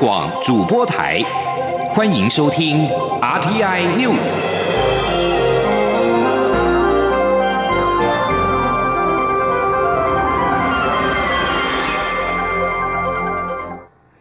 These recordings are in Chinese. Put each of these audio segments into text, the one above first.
广主播台，欢迎收听 RTI News。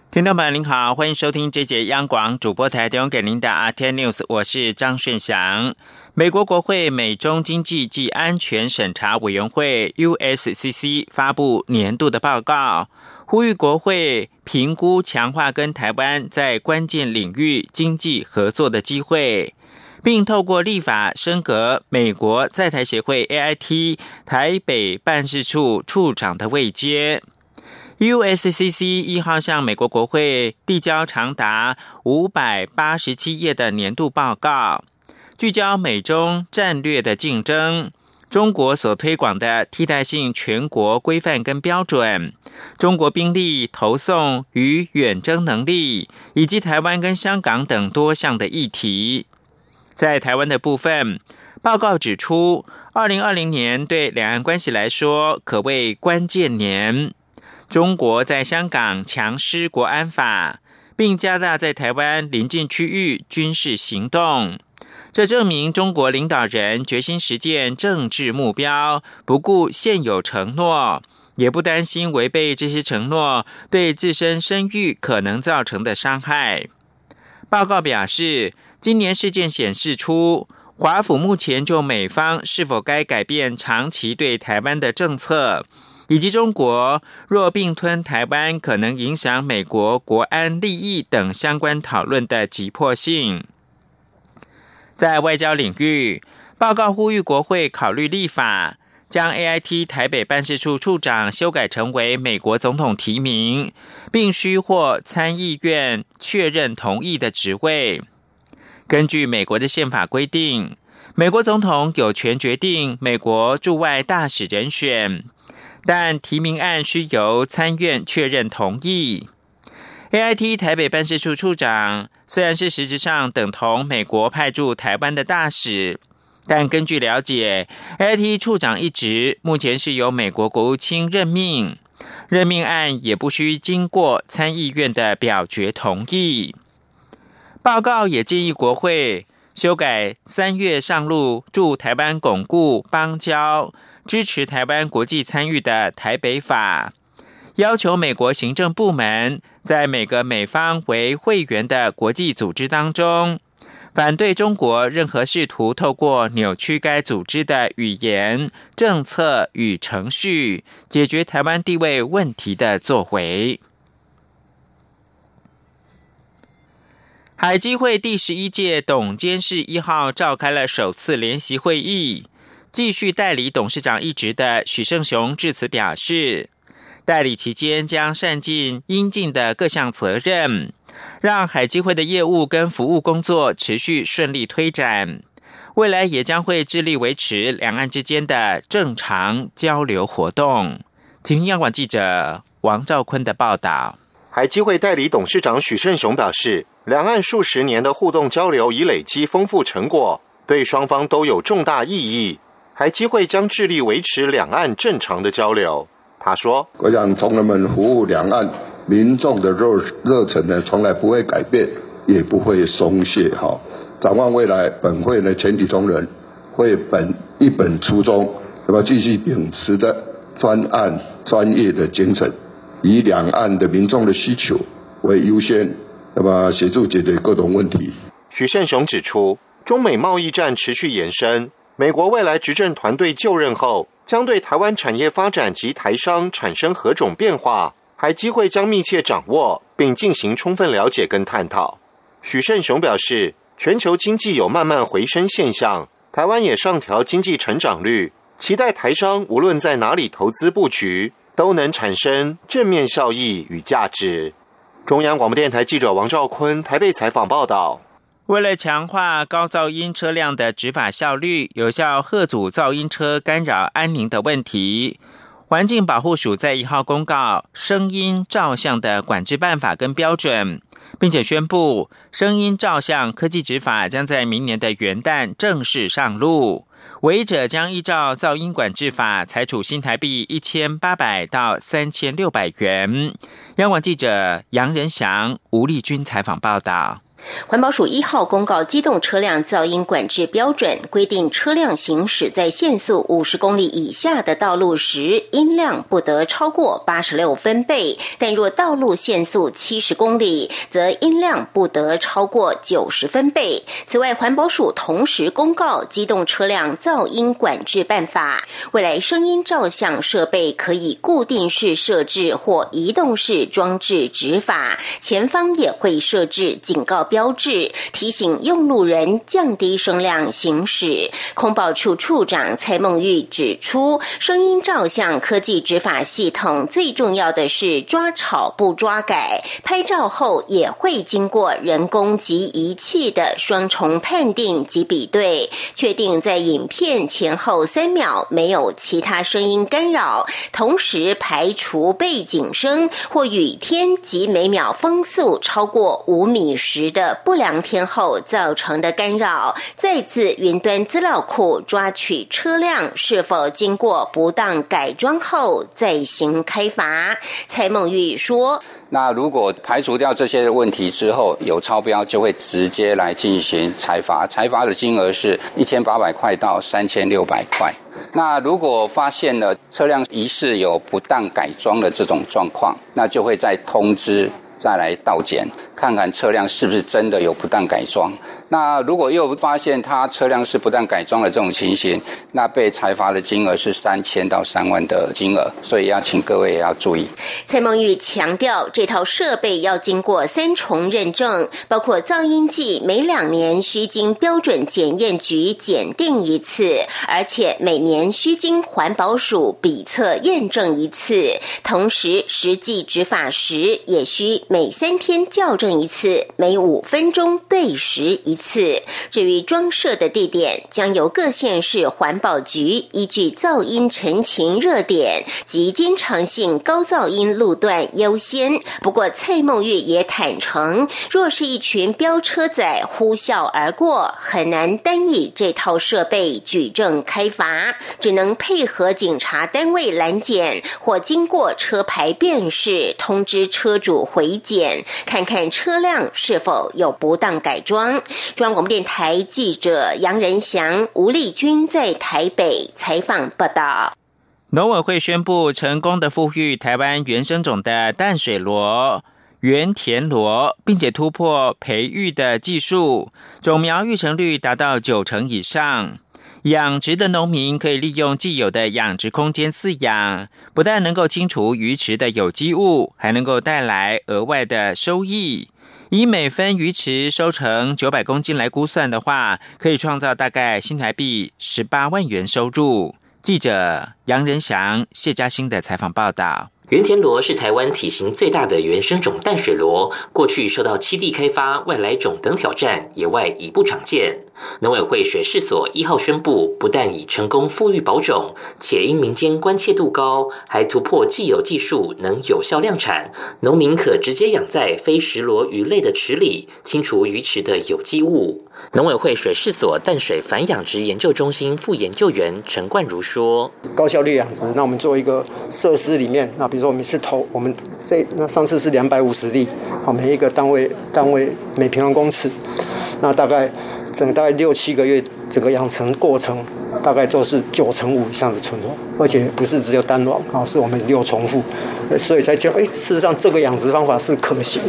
听众朋友您好，欢迎收听这节央广主播台提供给您的 RTI News，我是张顺祥。美国国会美中经济及安全审查委员会 （USCC） 发布年度的报告，呼吁国会评估强化跟台湾在关键领域经济合作的机会，并透过立法升格美国在台协会 （AIT） 台北办事处处长的位阶。USCC 一号向美国国会递交长达五百八十七页的年度报告。聚焦美中战略的竞争，中国所推广的替代性全国规范跟标准，中国兵力投送与远征能力，以及台湾跟香港等多项的议题。在台湾的部分，报告指出，二零二零年对两岸关系来说可谓关键年。中国在香港强施国安法，并加大在台湾临近区域军事行动。这证明中国领导人决心实践政治目标，不顾现有承诺，也不担心违背这些承诺对自身声誉可能造成的伤害。报告表示，今年事件显示出，华府目前就美方是否该改变长期对台湾的政策，以及中国若并吞台湾可能影响美国国安利益等相关讨论的急迫性。在外交领域，报告呼吁国会考虑立法，将 AIT 台北办事处处长修改成为美国总统提名，并需获参议院确认同意的职位。根据美国的宪法规定，美国总统有权决定美国驻外大使人选，但提名案需由参院确认同意。AIT 台北办事处处长虽然是实质上等同美国派驻台湾的大使，但根据了解，AIT 处长一职目前是由美国国务卿任命，任命案也不需经过参议院的表决同意。报告也建议国会修改三月上路驻台湾巩固邦交、支持台湾国际参与的台北法。要求美国行政部门在每个美方为会员的国际组织当中，反对中国任何试图透过扭曲该组织的语言、政策与程序解决台湾地位问题的作为。海基会第十一届董监事一号召开了首次联席会议，继续代理董事长一职的许胜雄致辞表示。代理期间将善尽应尽的各项责任，让海基会的业务跟服务工作持续顺利推展。未来也将会致力维持两岸之间的正常交流活动。请听央广记者王兆坤的报道。海基会代理董事长许胜雄表示，两岸数十年的互动交流已累积丰富成果，对双方都有重大意义。海基会将致力维持两岸正常的交流。他说：“我想同仁们服务两岸民众的热热忱呢，从来不会改变，也不会松懈。哈，展望未来，本会呢全体同仁会本一本初衷，那么继续秉持的专案专业的精神，以两岸的民众的需求为优先，那么协助解决各种问题。”许胜雄指出，中美贸易战持续延伸，美国未来执政团队就任后。将对台湾产业发展及台商产生何种变化，还机会将密切掌握，并进行充分了解跟探讨。许胜雄表示，全球经济有慢慢回升现象，台湾也上调经济成长率，期待台商无论在哪里投资布局，都能产生正面效益与价值。中央广播电台记者王兆坤台北采访报道。为了强化高噪音车辆的执法效率，有效遏阻噪音车干扰安宁的问题，环境保护署在一号公告声音照相的管制办法跟标准，并且宣布声音照相科技执法将在明年的元旦正式上路，违者将依照噪音管制法裁处新台币一千八百到三千六百元。央广记者杨仁祥、吴丽君采访报道。环保署一号公告机动车辆噪音管制标准，规定车辆行驶在限速五十公里以下的道路时，音量不得超过八十六分贝；但若道路限速七十公里，则音量不得超过九十分贝。此外，环保署同时公告机动车辆噪音管制办法，未来声音照相设备可以固定式设置或移动式装置执法，前方也会设置警告。标志提醒用路人降低声量行驶。空保处处长蔡梦玉指出，声音照相科技执法系统最重要的是抓吵不抓改，拍照后也会经过人工及仪器的双重判定及比对，确定在影片前后三秒没有其他声音干扰，同时排除背景声或雨天及每秒风速超过五米时。的不良天后造成的干扰，再自云端资料库抓取车辆是否经过不当改装后再行开罚。蔡梦玉说：“那如果排除掉这些问题之后有超标，就会直接来进行裁罚，裁罚的金额是一千八百块到三千六百块。那如果发现了车辆疑似有不当改装的这种状况，那就会再通知再来倒检。”看看车辆是不是真的有不当改装。那如果又发现他车辆是不当改装的这种情形，那被裁罚的金额是三千到三万的金额。所以要请各位也要注意。蔡梦玉强调，这套设备要经过三重认证，包括噪音计每两年需经标准检验局检定一次，而且每年需经环保署比测验证一次。同时，实际执法时也需每三天校正。一次每五分钟对时一次。至于装设的地点，将由各县市环保局依据噪音陈情热点及经常性高噪音路段优先。不过，蔡梦玉也坦诚，若是一群飙车仔呼啸而过，很难单以这套设备举证开罚，只能配合警察单位拦检或经过车牌辨识，通知车主回检，看看。车辆是否有不当改装？中央广播电台记者杨仁祥、吴丽君在台北采访报道。农委会宣布成功的富裕台湾原生种的淡水螺、原田螺，并且突破培育的技术，种苗育成率达到九成以上。养殖的农民可以利用既有的养殖空间饲养，不但能够清除鱼池的有机物，还能够带来额外的收益。以每分鱼池收成九百公斤来估算的话，可以创造大概新台币十八万元收入。记者杨仁祥、谢嘉欣的采访报道。原田螺是台湾体型最大的原生种淡水螺，过去受到栖地开发、外来种等挑战，野外已不常见。农委会水事所一号宣布，不但已成功复育保种，且因民间关切度高，还突破既有技术，能有效量产。农民可直接养在非石螺鱼类的池里，清除鱼池的有机物。农委会水事所淡水反养殖研究中心副研究员陈冠如说：“高效率养殖，那我们做一个设施里面，那比如说我们是投，我们这那上次是两百五十例，好，每一个单位单位每平方公尺，那大概。”整大概六七个月，整个养成过程大概都是九成五以上的存活，而且不是只有单卵啊，是我们六重复，所以才叫，哎，事实上这个养殖方法是可行。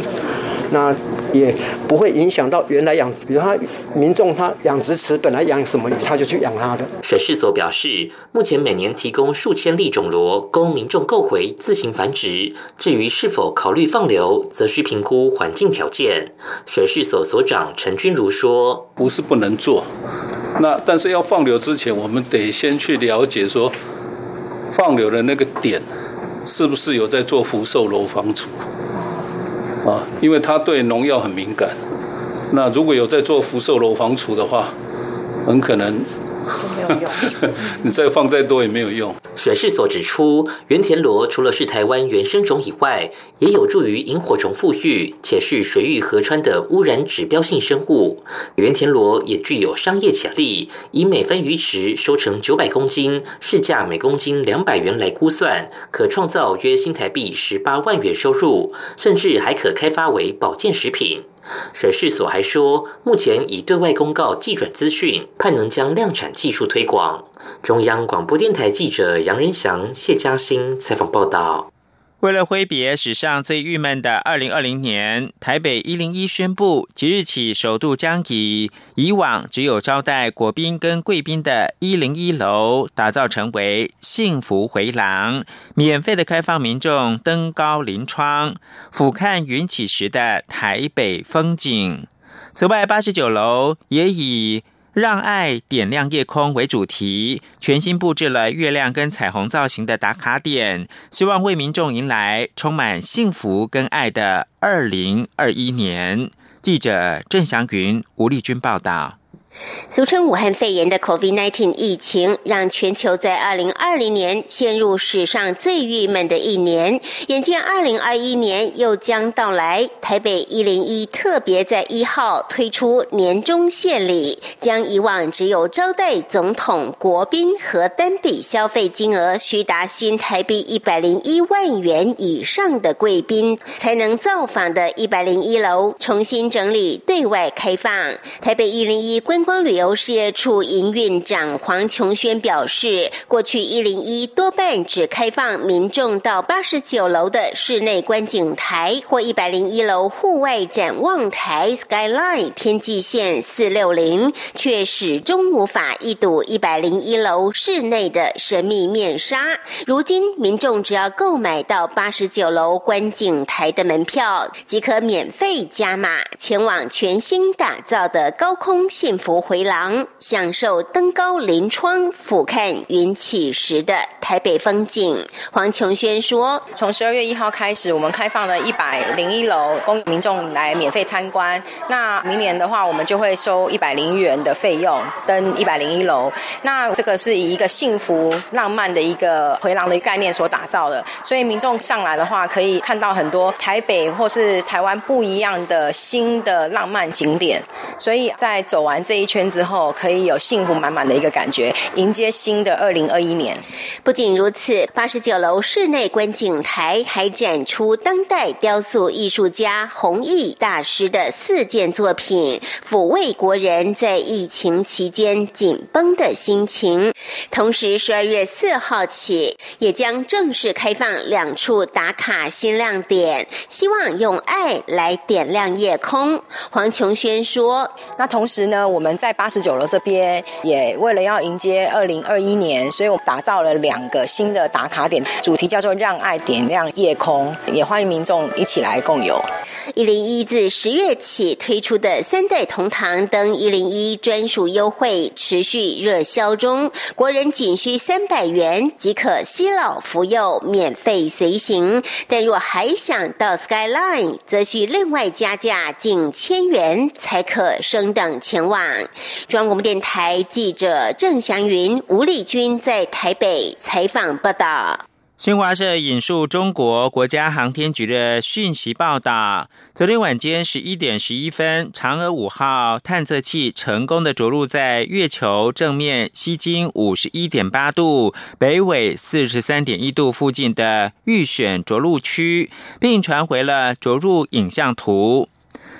那也不会影响到原来养，比如他民众他养殖池本来养什么鱼，他就去养它的。水事所表示，目前每年提供数千粒种螺供民众购回自行繁殖，至于是否考虑放流，则需评估环境条件。水事所所长陈君如说：“不是不能做，那但是要放流之前，我们得先去了解说，放流的那个点是不是有在做福寿螺防除。”啊，因为它对农药很敏感，那如果有在做福寿螺防除的话，很可能没有用，你再放再多也没有用。水事所指出，原田螺除了是台湾原生种以外，也有助于萤火虫富裕，且是水域河川的污染指标性生物。原田螺也具有商业潜力，以每分鱼池收成九百公斤，市价每公斤两百元来估算，可创造约新台币十八万元收入，甚至还可开发为保健食品。水事所还说，目前已对外公告寄转资讯，盼能将量产技术推广。中央广播电台记者杨仁祥、谢嘉欣采访报道。为了挥别史上最郁闷的二零二零年，台北一零一宣布，即日起首度将以以往只有招待国宾跟贵宾的一零一楼，打造成为幸福回廊，免费的开放民众登高临窗，俯瞰云起时的台北风景。此外，八十九楼也以。让爱点亮夜空为主题，全新布置了月亮跟彩虹造型的打卡点，希望为民众迎来充满幸福跟爱的二零二一年。记者郑祥云、吴丽君报道。俗称武汉肺炎的 COVID-19 疫情，让全球在2020年陷入史上最郁闷的一年。眼见2021年又将到来，台北101特别在一号推出年终献礼，将以往只有招待总统、国宾和单笔消费金额需达新台币101万元以上的贵宾才能造访的101楼，重新整理对外开放。台北101观光旅游事业处营运长黄琼轩表示，过去一零一多半只开放民众到八十九楼的室内观景台或一百零一楼户外展望台 （Skyline） 天际线四六零，却始终无法一睹一百零一楼室内的神秘面纱。如今，民众只要购买到八十九楼观景台的门票，即可免费加码前往全新打造的高空幸福。回廊，享受登高临窗俯瞰云起时的台北风景。黄琼轩说：“从十二月一号开始，我们开放了一百零一楼供民众来免费参观。那明年的话，我们就会收一百零元的费用登一百零一楼。那这个是以一个幸福浪漫的一个回廊的概念所打造的。所以民众上来的话，可以看到很多台北或是台湾不一样的新的浪漫景点。所以在走完这。”一圈之后，可以有幸福满满的一个感觉，迎接新的二零二一年。不仅如此，八十九楼室内观景台还展出当代雕塑艺术家弘毅大师的四件作品，抚慰国人在疫情期间紧绷的心情。同时，十二月四号起，也将正式开放两处打卡新亮点，希望用爱来点亮夜空。黄琼轩说：“那同时呢，我们。”在八十九楼这边，也为了要迎接二零二一年，所以我们打造了两个新的打卡点，主题叫做“让爱点亮夜空”，也欢迎民众一起来共游。一零一自十月起推出的三代同堂登一零一专属优惠持续热销中，国人仅需三百元即可西老福幼免费随行，但若还想到 Skyline，则需另外加价近千元才可升等前往。中央广播电台记者郑祥云、吴丽君在台北采访报道。新华社引述中国国家航天局的讯息报道，昨天晚间十一点十一分，嫦娥五号探测器成功的着陆在月球正面西经五十一点八度、北纬四十三点一度附近的预选着陆区，并传回了着陆影像图。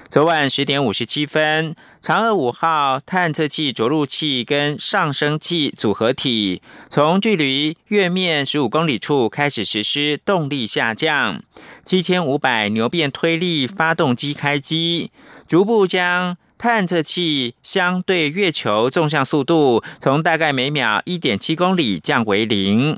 昨晚十点五十七分，嫦娥五号探测器着陆器跟上升器组合体从距离月面十五公里处开始实施动力下降，七千五百牛变推力发动机开机，逐步将探测器相对月球纵向速度从大概每秒一点七公里降为零。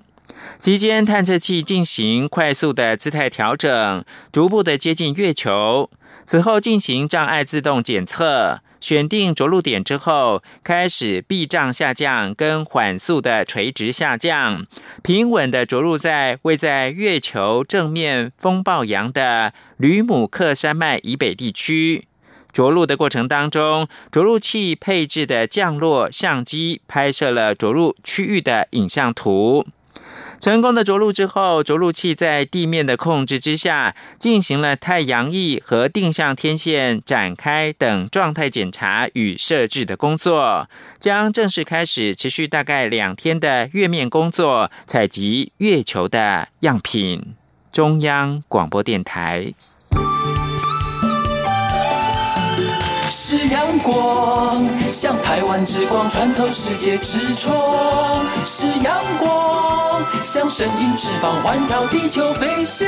期间，探测器进行快速的姿态调整，逐步的接近月球。此后进行障碍自动检测，选定着陆点之后，开始避障下降跟缓速的垂直下降，平稳的着陆在位在月球正面风暴洋的吕姆克山脉以北地区。着陆的过程当中，着陆器配置的降落相机拍摄了着陆区域的影像图。成功的着陆之后，着陆器在地面的控制之下，进行了太阳翼和定向天线展开等状态检查与设置的工作，将正式开始持续大概两天的月面工作，采集月球的样品。中央广播电台。是阳光，像台湾之光穿透世界之窗；是阳光，像神鹰翅膀环绕地球飞翔。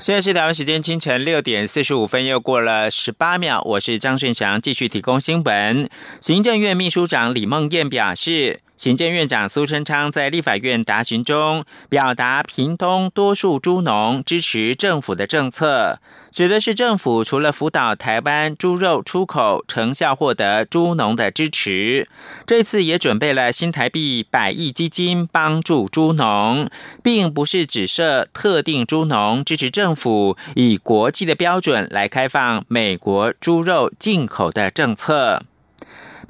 现在是台湾时间清晨六点四十五分，又过了十八秒。我是张顺祥，继续提供新闻。行政院秘书长李梦燕表示。行政院长苏贞昌在立法院答询中表达，屏东多数猪农支持政府的政策，指的是政府除了辅导台湾猪肉出口成效获得猪农的支持，这次也准备了新台币百亿基金帮助猪农，并不是只设特定猪农支持政府以国际的标准来开放美国猪肉进口的政策。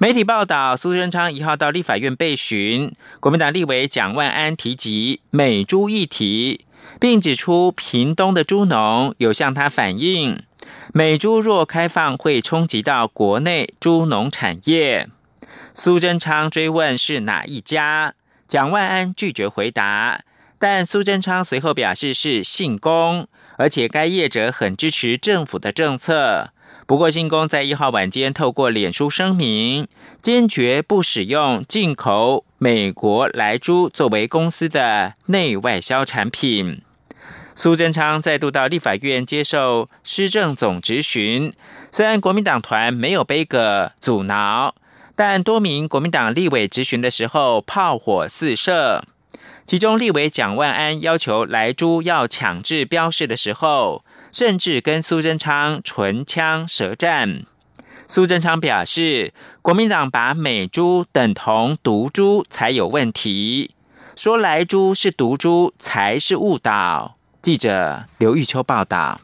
媒体报道，苏贞昌一号到立法院被询，国民党立委蒋万安提及美猪议题，并指出屏东的猪农有向他反映，美猪若开放会冲击到国内猪农产业。苏贞昌追问是哪一家，蒋万安拒绝回答，但苏贞昌随后表示是信公，而且该业者很支持政府的政策。不过，新工在一号晚间透过脸书声明，坚决不使用进口美国莱猪作为公司的内外销产品。苏贞昌再度到立法院接受施政总质询，虽然国民党团没有背个阻挠，但多名国民党立委质询的时候炮火四射。其中立委蒋万安要求莱猪要强制标示的时候。甚至跟苏贞昌唇枪舌战。苏贞昌表示，国民党把美猪等同毒猪才有问题，说来猪是毒猪才是误导。记者刘玉秋报道。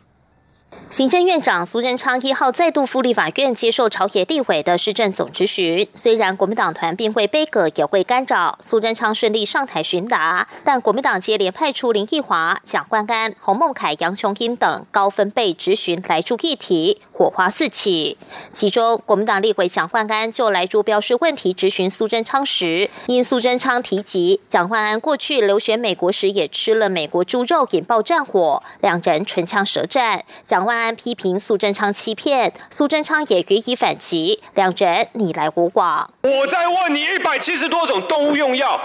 行政院长苏贞昌一号再度赴立法院接受朝野立委的市政总质询。虽然国民党团并会背阁也会干扰，苏贞昌顺利上台询答，但国民党接连派出林奕华、蒋冠安、洪孟凯、杨琼英等高分贝质询来助议题，火花四起。其中，国民党立委蒋冠安就来助标示问题质询苏贞昌时，因苏贞昌提及蒋冠安过去留学美国时也吃了美国猪肉，引爆战火，两人唇枪舌战。蒋蒋万安批评苏贞昌欺骗，苏贞昌也予以反击，两人你来我往。我在问你，一百七十多种动物用药，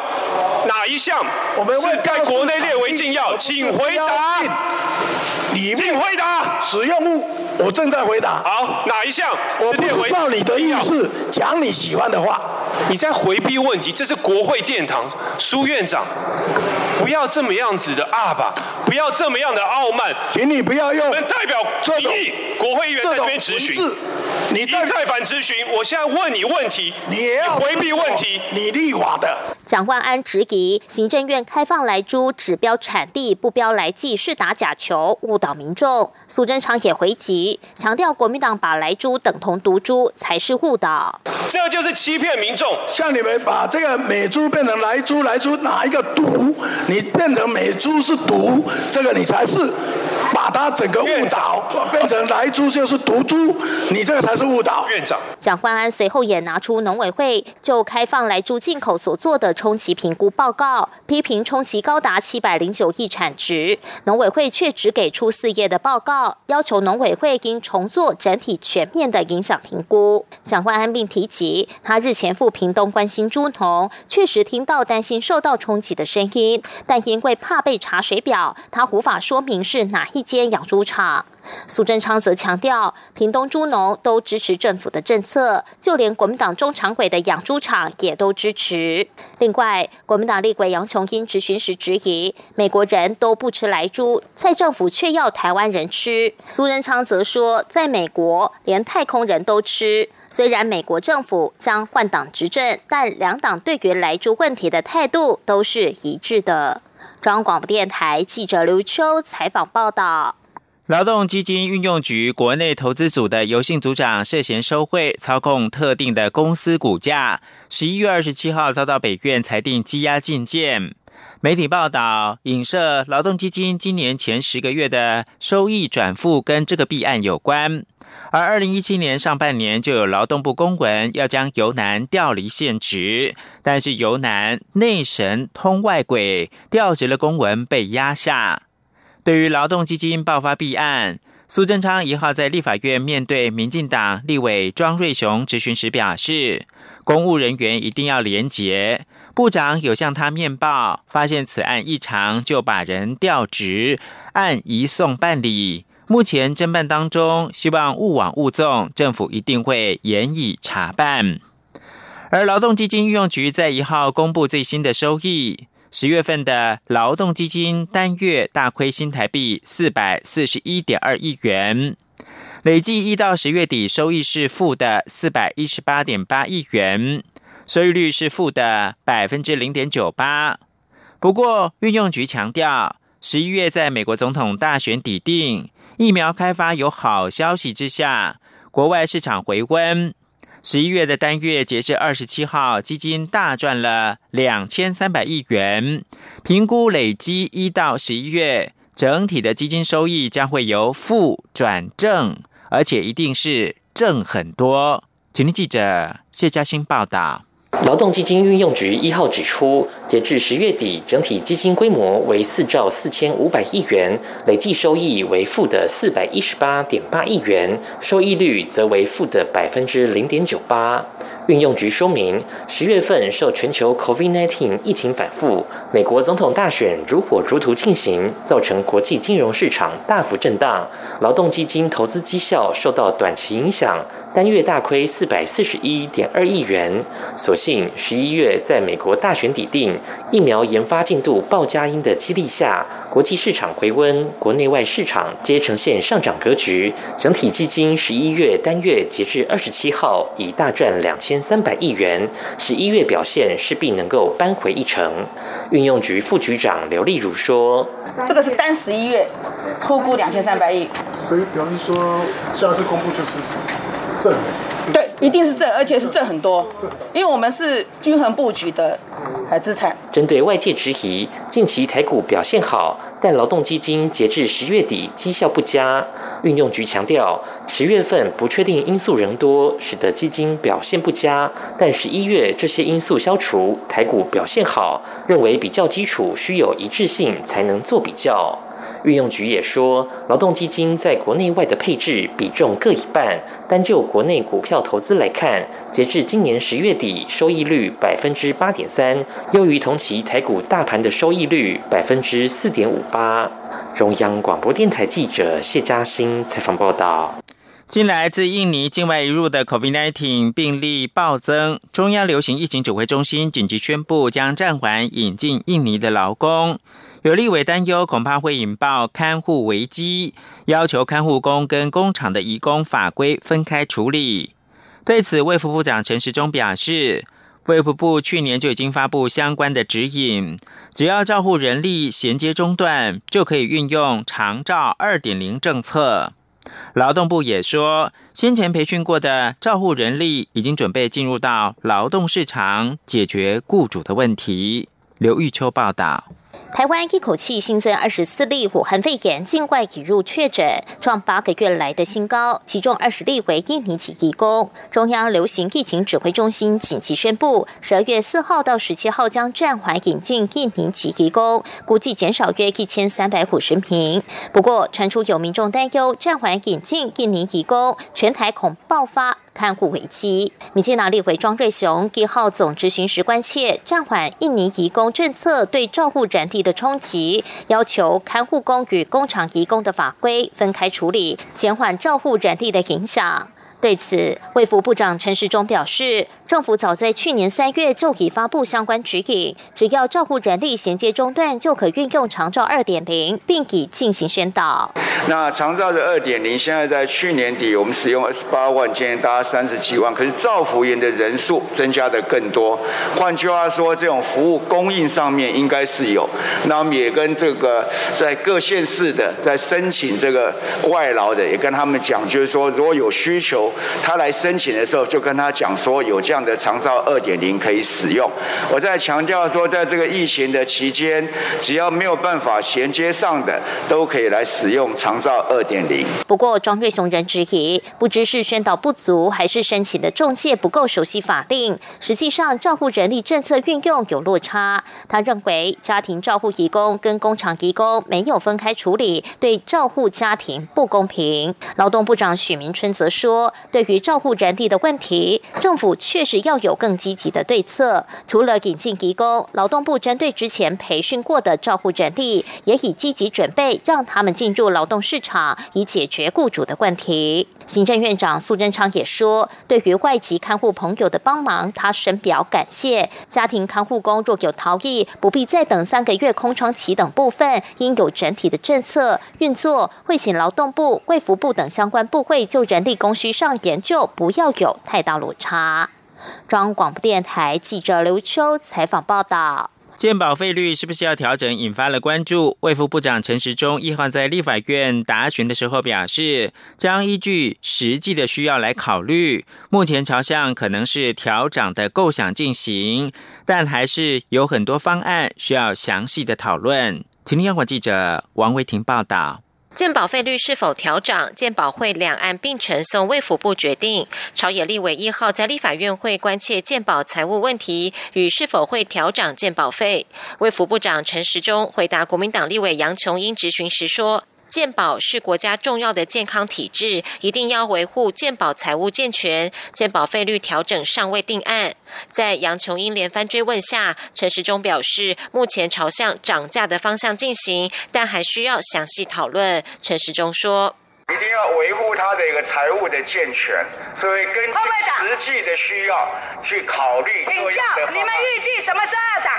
哪一项我们是该国内列为禁药？请回答。请回答。使用物，我正在回答。好，哪一项？我不照你的意思讲你喜欢的话。你在回避问题，这是国会殿堂，苏院长，不要这么样子的啊吧，不要这么样的傲慢，请你不要用代表民意国会议员在这边质询，你一再反质询，我现在问你问题，你也要回避问题，你立法的。蒋万安质疑行政院开放来猪指标产地不标来记是打假球，误导民众。苏贞昌也回击，强调国民党把来猪等同毒猪才是误导，这就是欺骗民众。像你们把这个美猪变成来猪，来猪哪一个毒？你变成美猪是毒，这个你才是。把它整个误导变成来猪就是毒猪，你这个才是误导。院长蒋焕安随后也拿出农委会就开放来猪进口所做的冲击评估报告，批评冲击高达七百零九亿产值，农委会却只给出四页的报告，要求农委会应重做整体全面的影响评估。蒋焕安并提及，他日前赴屏东关心猪农，确实听到担心受到冲击的声音，但因为怕被查水表，他无法说明是哪一。间养猪场，苏贞昌则强调，屏东猪农都支持政府的政策，就连国民党中常委的养猪场也都支持。另外，国民党立委杨琼英质询时质疑，美国人都不吃来猪，蔡政府却要台湾人吃。苏贞昌则说，在美国连太空人都吃。虽然美国政府将换党执政，但两党对于来猪问题的态度都是一致的。中央广播电台记者刘秋采访报道。劳动基金运用局国内投资组的游姓组长涉嫌收贿、操控特定的公司股价，十一月二十七号遭到北院裁定羁押禁见。媒体报道影射劳动基金今年前十个月的收益转付跟这个弊案有关，而二零一七年上半年就有劳动部公文要将尤南调离现职，但是尤南内神通外鬼，调职了公文被压下。对于劳动基金爆发弊案，苏贞昌一号在立法院面对民进党立委庄瑞雄质询时表示，公务人员一定要廉洁。部长有向他面报，发现此案异常，就把人调职，案移送办理。目前侦办当中，希望勿往勿纵，政府一定会严以查办。而劳动基金运用局在一号公布最新的收益。十月份的劳动基金单月大亏新台币四百四十一点二亿元，累计一到十月底收益是负的四百一十八点八亿元，收益率是负的百分之零点九八。不过运用局强调，十一月在美国总统大选底定，疫苗开发有好消息之下，国外市场回温。十一月的单月截至二十七号，基金大赚了两千三百亿元。评估累积一到十一月，整体的基金收益将会由负转正，而且一定是正很多。请听记者谢嘉欣报道。劳动基金运用局一号指出，截至十月底，整体基金规模为四兆四千五百亿元，累计收益为负的四百一十八点八亿元，收益率则为负的百分之零点九八。运用局说明，十月份受全球 COVID-19 疫情反复，美国总统大选如火如荼进行，造成国际金融市场大幅震荡，劳动基金投资绩效受到短期影响，单月大亏四百四十一点二亿元。所幸十一月在美国大选底定，疫苗研发进度报佳音的激励下，国际市场回温，国内外市场皆呈现上涨格局，整体基金十一月单月截至二十七号已大赚两千。三百亿元，十一月表现势必能够扳回一城。运用局副局长刘丽如说：“这个是单十一月出估两千三百亿，所以表示说下次公布就是正。”对，一定是正，而且是正很多，因为我们是均衡布局的海资产。针对外界质疑，近期台股表现好，但劳动基金截至十月底绩效不佳。运用局强调，十月份不确定因素仍多，使得基金表现不佳。但十一月这些因素消除，台股表现好，认为比较基础需有一致性才能做比较。运用局也说，劳动基金在国内外的配置比重各一半。单就国内股票投资来看，截至今年十月底，收益率百分之八点三，优于同期台股大盘的收益率百分之四点五八。中央广播电台记者谢嘉欣采访报道。近来自印尼境外移入的 COVID-19 病例暴增，中央流行疫情指挥中心紧急宣布将暂缓引进印尼的劳工。有立委担忧，恐怕会引爆看护危机，要求看护工跟工厂的移工法规分开处理。对此，卫福部长陈时中表示，卫福部去年就已经发布相关的指引，只要照护人力衔接中断，就可以运用长照二点零政策。劳动部也说，先前培训过的照护人力已经准备进入到劳动市场，解决雇主的问题。刘玉秋报道。台湾一口气新增二十四例武汉肺炎境外引入确诊，创八个月来的新高，其中二十例为印尼籍移工。中央流行疫情指挥中心紧急宣布，十二月四号到十七号将暂缓引进印尼籍移工，估计减少约一千三百五十名。不过，传出有民众担忧，暂缓引进印尼移工，全台恐爆发。看护危机，民进党立委庄瑞雄一号总执行时关切暂缓印尼移工政策对照护人地的冲击，要求看护工与工厂移工的法规分开处理，减缓照护人地的影响。对此，卫福部长陈时中表示，政府早在去年三月就已发布相关指引，只要照护人力衔接中断，就可运用长照二点零，并已进行宣导。那长照的二点零，现在在去年底我们使用二十八万，今年达三十几万，可是造福员的人数增加的更多。换句话说，这种服务供应上面应该是有。那我们也跟这个在各县市的在申请这个外劳的，也跟他们讲，就是说如果有需求，他来申请的时候，就跟他讲说有这的长照二点零可以使用。我在强调说，在这个疫情的期间，只要没有办法衔接上的，都可以来使用长照二点零。不过，庄瑞雄仍质疑，不知是宣导不足，还是申请的中介不够熟悉法令。实际上，照护人力政策运用有落差。他认为，家庭照护义工跟工厂义工没有分开处理，对照护家庭不公平。劳动部长许明春则说，对于照护人力的问题，政府确实要有更积极的对策。除了引进义工，劳动部针对之前培训过的照护人力，也已积极准备让他们进入劳动市场，以解决雇主的问题。行政院长苏贞昌也说，对于外籍看护朋友的帮忙，他深表感谢。家庭看护工若有逃逸，不必再等三个月空窗期等部分，应有整体的政策运作，会请劳动部、卫福部等相关部会就人力供需上研究，不要有太大落差。中央广播电台记者刘秋采访报道。健保费率是不是要调整，引发了关注。卫副部长陈时中一号在立法院答询的时候表示，将依据实际的需要来考虑。目前朝向可能是调整的构想进行，但还是有很多方案需要详细的讨论。请听央广记者王维婷报道。健保费率是否调涨？健保会两岸并呈送卫福部决定。朝野立委一号在立法院会关切健保财务问题与是否会调涨健保费。卫福部长陈时中回答国民党立委杨琼英质询时说。健保是国家重要的健康体制，一定要维护健保财务健全。健保费率调整尚未定案，在杨琼英连番追问下，陈时中表示，目前朝向涨价的方向进行，但还需要详细讨论。陈时中说：“一定要维护他的一个财务的健全，所以根据实际的需要去考虑。”请教你们预计什么时候要涨？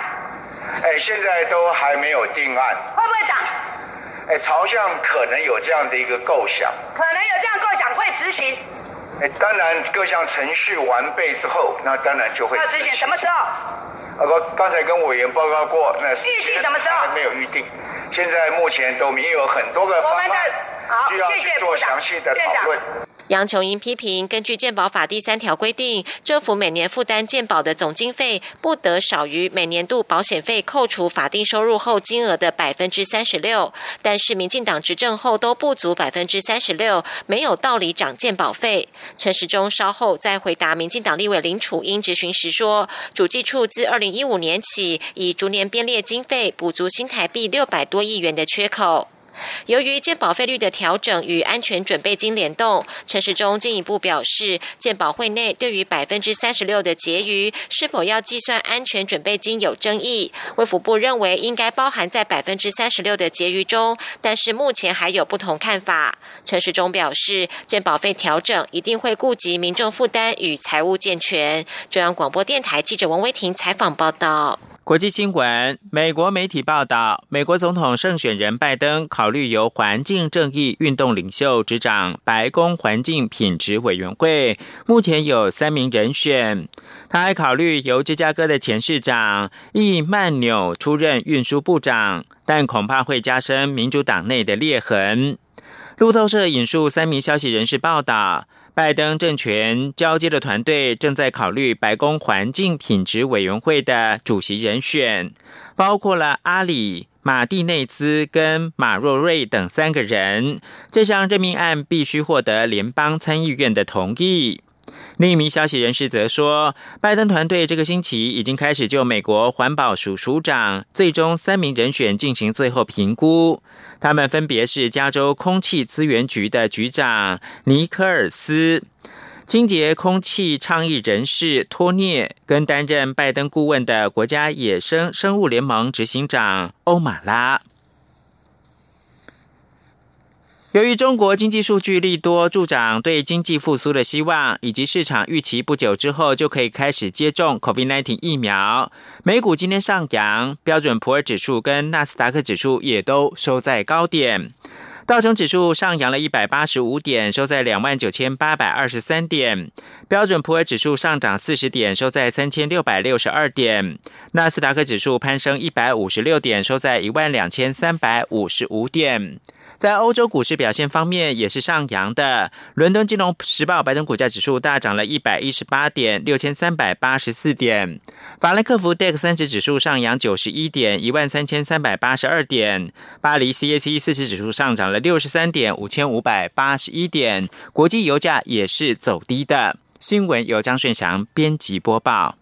哎，现在都还没有定案。会不会涨？哎，朝向可能有这样的一个构想，可能有这样构想会执行。哎，当然各项程序完备之后，那当然就会执行。什么时候？啊，哥刚才跟委员报告过，那预计什么时候？还没有预定。现在目前都没有很多个方案，需要去做详细的讨论。杨琼英批评，根据健保法第三条规定，政府每年负担健保的总经费不得少于每年度保险费扣除法定收入后金额的百分之三十六。但是民进党执政后都不足百分之三十六，没有道理涨健保费。陈时中稍后在回答民进党立委林楚英质询时说，主计处自二零一五年起，以逐年编列经费补足新台币六百多亿元的缺口。由于健保费率的调整与安全准备金联动，陈时中进一步表示，健保会内对于百分之三十六的结余是否要计算安全准备金有争议。卫福部认为应该包含在百分之三十六的结余中，但是目前还有不同看法。陈时中表示，健保费调整一定会顾及民众负担与财务健全。中央广播电台记者王威婷采访报道。国际新闻：美国媒体报道，美国总统胜选人拜登考虑由环境正义运动领袖执掌白宫环境品质委员会，目前有三名人选。他还考虑由芝加哥的前市长易曼纽出任运输部长，但恐怕会加深民主党内的裂痕。路透社引述三名消息人士报道。拜登政权交接的团队正在考虑白宫环境品质委员会的主席人选，包括了阿里、马蒂内兹跟马若瑞等三个人。这项任命案必须获得联邦参议院的同意。另一名消息人士则说，拜登团队这个星期已经开始就美国环保署署长最终三名人选进行最后评估。他们分别是加州空气资源局的局长尼科尔斯、清洁空气倡议人士托涅，跟担任拜登顾问的国家野生生物联盟执行长欧马拉。由于中国经济数据利多助长对经济复苏的希望，以及市场预期不久之后就可以开始接种 COVID-19 疫苗，美股今天上扬，标准普尔指数跟纳斯达克指数也都收在高点。道琼指数上扬了一百八十五点，收在两万九千八百二十三点。标准普尔指数上涨四十点，收在三千六百六十二点。纳斯达克指数攀升一百五十六点，收在一万两千三百五十五点。在欧洲股市表现方面也是上扬的。伦敦金融时报白种股价指数大涨了一百一十八点，六千三百八十四点。法兰克福 DAX 三十指数上扬九十一点，一万三千三百八十二点。巴黎 CAC 四十指数上涨了六十三点，五千五百八十一点。国际油价也是走低的。新闻由张顺祥编辑播报。